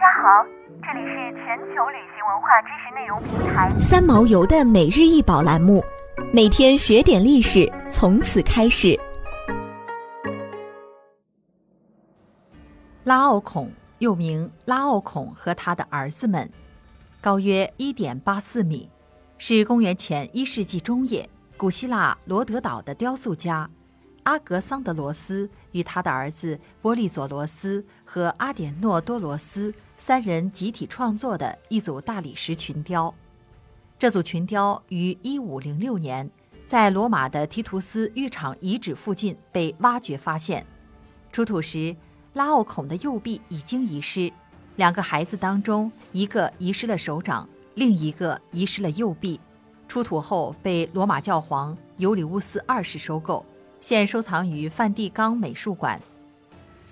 大家好，这里是全球旅行文化知识内容平台三毛游的每日一宝栏目，每天学点历史，从此开始。拉奥孔又名拉奥孔和他的儿子们，高约一点八四米，是公元前一世纪中叶古希腊罗德岛的雕塑家阿格桑德罗斯与他的儿子波利佐罗斯和阿典诺多罗斯三人集体创作的一组大理石群雕。这组群雕于一五零六年在罗马的提图斯浴场遗址附近被挖掘发现，出土时。拉奥孔的右臂已经遗失，两个孩子当中，一个遗失了手掌，另一个遗失了右臂。出土后被罗马教皇尤里乌斯二世收购，现收藏于梵蒂冈美术馆。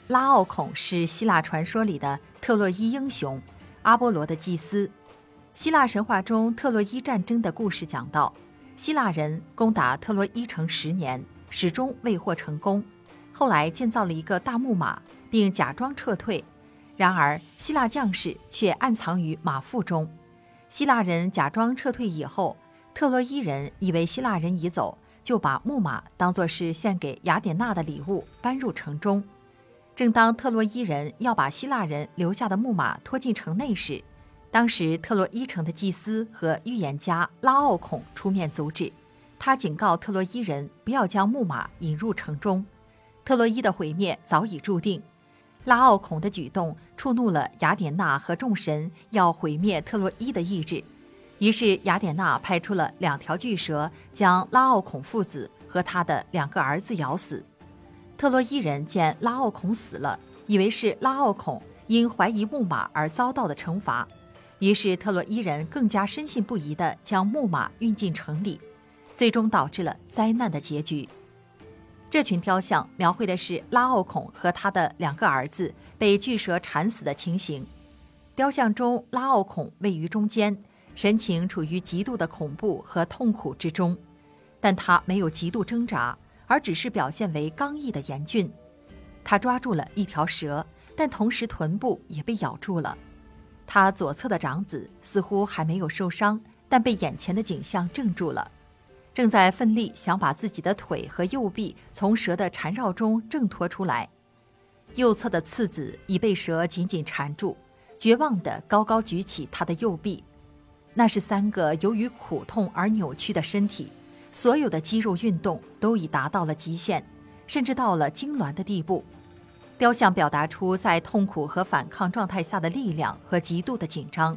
拉奥孔是希腊传说里的特洛伊英雄，阿波罗的祭司。希腊神话中特洛伊战争的故事讲到，希腊人攻打特洛伊城十年，始终未获成功。后来建造了一个大木马。并假装撤退，然而希腊将士却暗藏于马腹中。希腊人假装撤退以后，特洛伊人以为希腊人已走，就把木马当作是献给雅典娜的礼物搬入城中。正当特洛伊人要把希腊人留下的木马拖进城内时，当时特洛伊城的祭司和预言家拉奥孔出面阻止。他警告特洛伊人不要将木马引入城中。特洛伊的毁灭早已注定。拉奥孔的举动触怒了雅典娜和众神要毁灭特洛伊的意志，于是雅典娜派出了两条巨蛇，将拉奥孔父子和他的两个儿子咬死。特洛伊人见拉奥孔死了，以为是拉奥孔因怀疑木马而遭到的惩罚，于是特洛伊人更加深信不疑地将木马运进城里，最终导致了灾难的结局。这群雕像描绘的是拉奥孔和他的两个儿子被巨蛇缠死的情形。雕像中，拉奥孔位于中间，神情处于极度的恐怖和痛苦之中，但他没有极度挣扎，而只是表现为刚毅的严峻。他抓住了一条蛇，但同时臀部也被咬住了。他左侧的长子似乎还没有受伤，但被眼前的景象怔住了。正在奋力想把自己的腿和右臂从蛇的缠绕中挣脱出来，右侧的次子已被蛇紧紧缠住，绝望地高高举起他的右臂。那是三个由于苦痛而扭曲的身体，所有的肌肉运动都已达到了极限，甚至到了痉挛的地步。雕像表达出在痛苦和反抗状态下的力量和极度的紧张。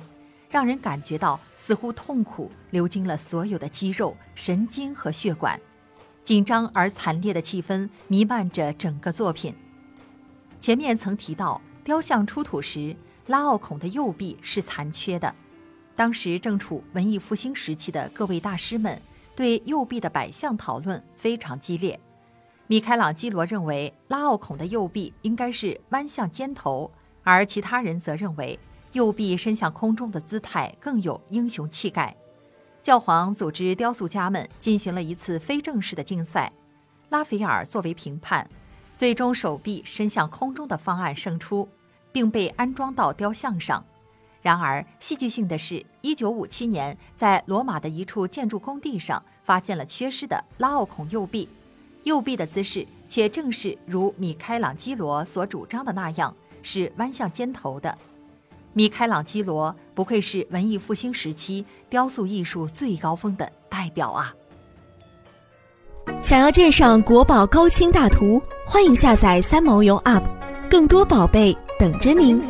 让人感觉到似乎痛苦流经了所有的肌肉、神经和血管，紧张而惨烈的气氛弥漫着整个作品。前面曾提到，雕像出土时，拉奥孔的右臂是残缺的。当时正处文艺复兴时期的各位大师们对右臂的摆向讨论非常激烈。米开朗基罗认为拉奥孔的右臂应该是弯向肩头，而其他人则认为。右臂伸向空中的姿态更有英雄气概。教皇组织雕塑家们进行了一次非正式的竞赛，拉斐尔作为评判，最终手臂伸向空中的方案胜出，并被安装到雕像上。然而，戏剧性的是一九五七年在罗马的一处建筑工地上发现了缺失的拉奥孔右臂，右臂的姿势却正是如米开朗基罗所主张的那样，是弯向肩头的。米开朗基罗不愧是文艺复兴时期雕塑艺术最高峰的代表啊！想要鉴赏国宝高清大图，欢迎下载三毛游 App，更多宝贝等着您。